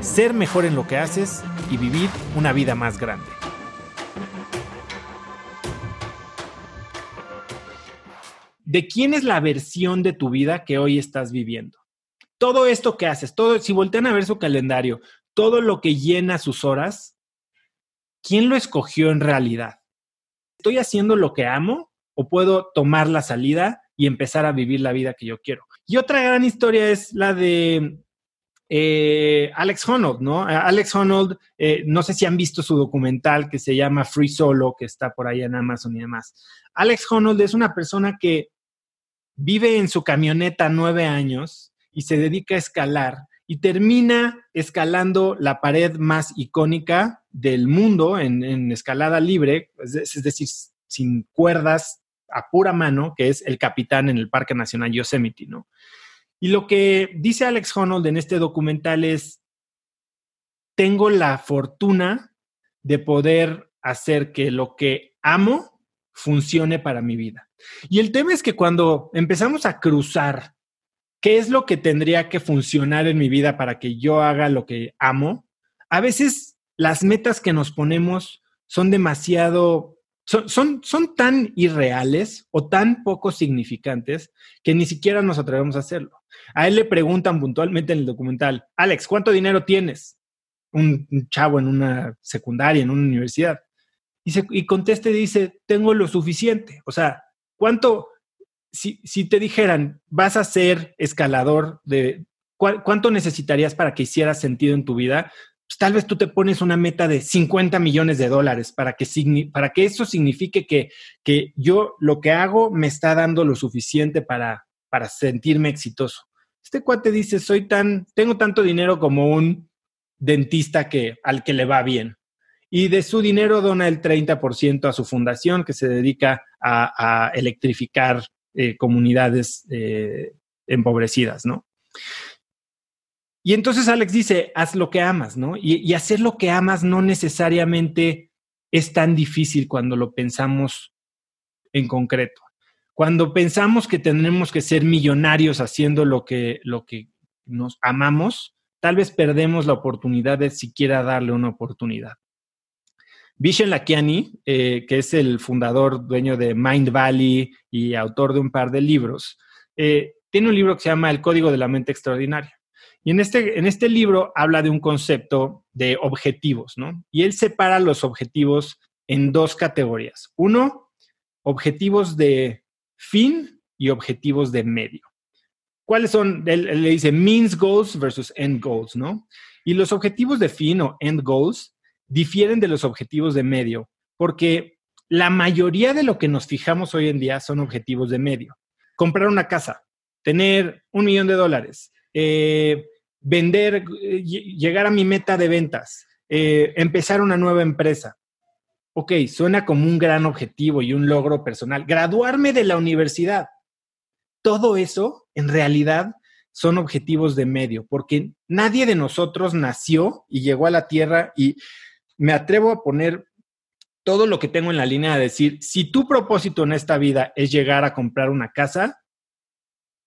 ser mejor en lo que haces y vivir una vida más grande. ¿De quién es la versión de tu vida que hoy estás viviendo? Todo esto que haces, todo, si voltean a ver su calendario, todo lo que llena sus horas, ¿quién lo escogió en realidad? ¿Estoy haciendo lo que amo o puedo tomar la salida y empezar a vivir la vida que yo quiero? Y otra gran historia es la de eh, Alex Honnold, ¿no? Alex Honnold, eh, no sé si han visto su documental que se llama Free Solo, que está por ahí en Amazon y demás. Alex Honnold es una persona que vive en su camioneta nueve años y se dedica a escalar y termina escalando la pared más icónica del mundo en, escalada libre, es decir, sin cuerdas a pura mano, que es el capitán en el Parque Nacional Yosemite, ¿no? Y lo que dice Alex Honnold en este documental es, tengo la fortuna de poder hacer que lo que amo funcione para mi vida. Y el tema es que cuando empezamos a cruzar qué es lo que tendría que funcionar en mi vida para que yo haga lo que amo, a veces las metas que nos ponemos son demasiado son, son, tan irreales o tan poco significantes que ni siquiera nos atrevemos a hacerlo. A él le preguntan puntualmente en el documental, Alex, ¿cuánto dinero tienes? Un, chavo en una secundaria, en una universidad. Y, se, contesta dice, tengo lo suficiente. O sea, ¿cuánto, si, si te dijeran, vas a ser escalador de, ¿cuánto necesitarías para que hicieras sentido en tu vida? Pues tal vez tú te pones una meta de 50 millones de dólares para que, para que eso signifique que, que yo lo que hago me está dando lo suficiente para, para sentirme exitoso. Este cuate dice, soy tan, tengo tanto dinero como un dentista que, al que le va bien. Y de su dinero dona el 30% a su fundación que se dedica a, electrificar eh, comunidades eh, empobrecidas, ¿no? Y entonces Alex dice, haz lo que amas, ¿no? Y, hacer lo que amas no necesariamente es tan difícil cuando lo pensamos en concreto. Cuando pensamos que tenemos que ser millonarios haciendo lo que, lo que nos amamos, tal vez perdemos la oportunidad de siquiera darle una oportunidad. Vishen Lakiani, eh, que es el fundador, dueño de Mind Valley y autor de un par de libros, eh, tiene un libro que se llama El Código de la Mente Extraordinaria. Y en este, en este libro habla de un concepto de objetivos, ¿no? Y él separa los objetivos en dos categorías. Uno, objetivos de fin y objetivos de medio. ¿Cuáles son? Él, le dice means goals versus end goals, ¿no? Y los objetivos de fin o end goals difieren de los objetivos de medio, porque la mayoría de lo que nos fijamos hoy en día son objetivos de medio. Comprar una casa, tener un millón de dólares, eh, vender, eh, llegar a mi meta de ventas, eh, empezar una nueva empresa. Ok, suena como un gran objetivo y un logro personal. Graduarme de la universidad. Todo eso, en realidad, son objetivos de medio, porque nadie de nosotros nació y llegó a la Tierra y me atrevo a poner todo lo que tengo en la línea de decir, si tu propósito en esta vida es llegar a comprar una casa,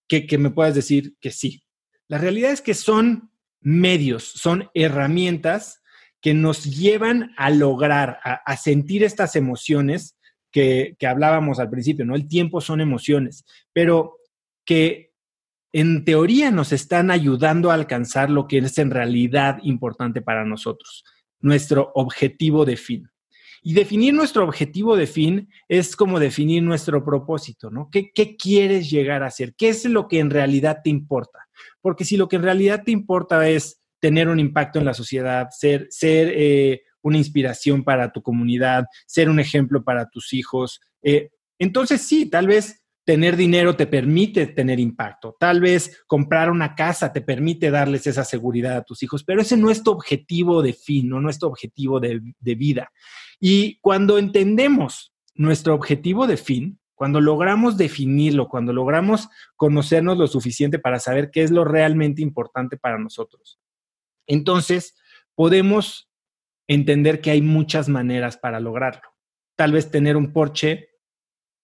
que, que me puedas decir que sí, la realidad es que son medios, son herramientas que nos llevan a lograr, a, sentir estas emociones que, hablábamos al principio, ¿no? El tiempo son emociones, pero que en teoría nos están ayudando a alcanzar lo que es en realidad importante para nosotros, nuestro objetivo de fin. Y definir nuestro objetivo de fin es como definir nuestro propósito, ¿no? ¿Qué, ¿Qué, quieres llegar a hacer? ¿Qué es lo que en realidad te importa? Porque si lo que en realidad te importa es tener un impacto en la sociedad, ser, ser eh, una inspiración para tu comunidad, ser un ejemplo para tus hijos, eh, entonces sí, tal vez tener dinero te permite tener impacto. Tal vez comprar una casa te permite darles esa seguridad a tus hijos, pero ese no es tu objetivo de fin, no, es tu objetivo de, de vida. Y cuando entendemos nuestro objetivo de fin, cuando logramos definirlo, cuando logramos conocernos lo suficiente para saber qué es lo realmente importante para nosotros, entonces podemos entender que hay muchas maneras para lograrlo. Tal vez tener un Porsche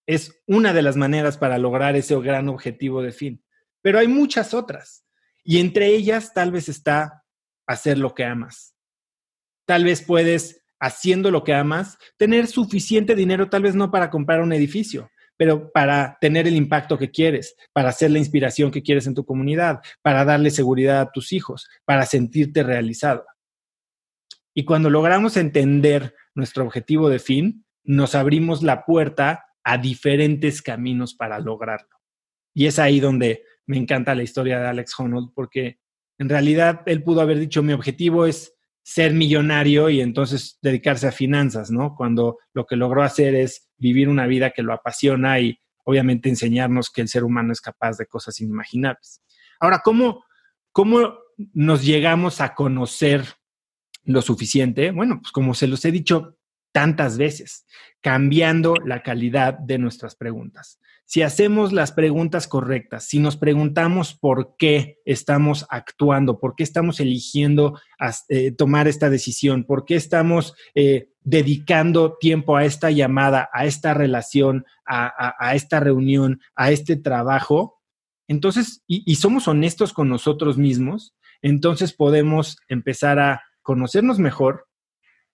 es una de las maneras para lograr ese gran objetivo de fin. Pero hay muchas otras. Y entre ellas tal vez está hacer lo que amas. Tal vez puedes, haciendo lo que amas, tener suficiente dinero, tal vez no para comprar un edificio, pero para tener el impacto que quieres, para ser la inspiración que quieres en tu comunidad, para darle seguridad a tus hijos, para sentirte realizado. Y cuando logramos entender nuestro objetivo de fin, nos abrimos la puerta a diferentes caminos para lograrlo. Y es ahí donde me encanta la historia de Alex Honnold, porque en realidad él pudo haber dicho, mi objetivo es ser millonario y entonces dedicarse a finanzas, ¿no? Cuando lo que logró hacer es vivir una vida que lo apasiona y obviamente enseñarnos que el ser humano es capaz de cosas inimaginables. Ahora, ¿cómo, cómo nos llegamos a conocer lo suficiente? Bueno, pues como se los he dicho tantas veces, cambiando la calidad de nuestras preguntas. Si hacemos las preguntas correctas, si nos preguntamos por qué estamos actuando, por qué estamos eligiendo eh, tomar esta decisión, por qué estamos eh, dedicando tiempo a esta llamada, a esta relación, a, esta reunión, a este trabajo, entonces, y somos honestos con nosotros mismos, entonces podemos empezar a conocernos mejor,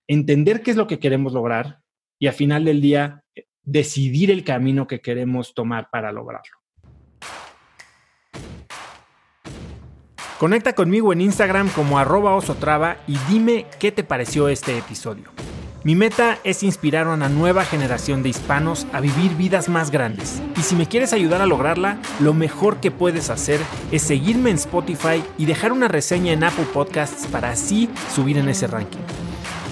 entender qué es lo que queremos lograr y al final del día decidir el camino que queremos tomar para lograrlo. Conecta conmigo en Instagram como arroba osotrava y dime qué te pareció este episodio. Mi meta es inspirar a una nueva generación de hispanos a vivir vidas más grandes. Y si me quieres ayudar a lograrla, lo mejor que puedes hacer es seguirme en Spotify y dejar una reseña en Apple Podcasts para así subir en ese ranking.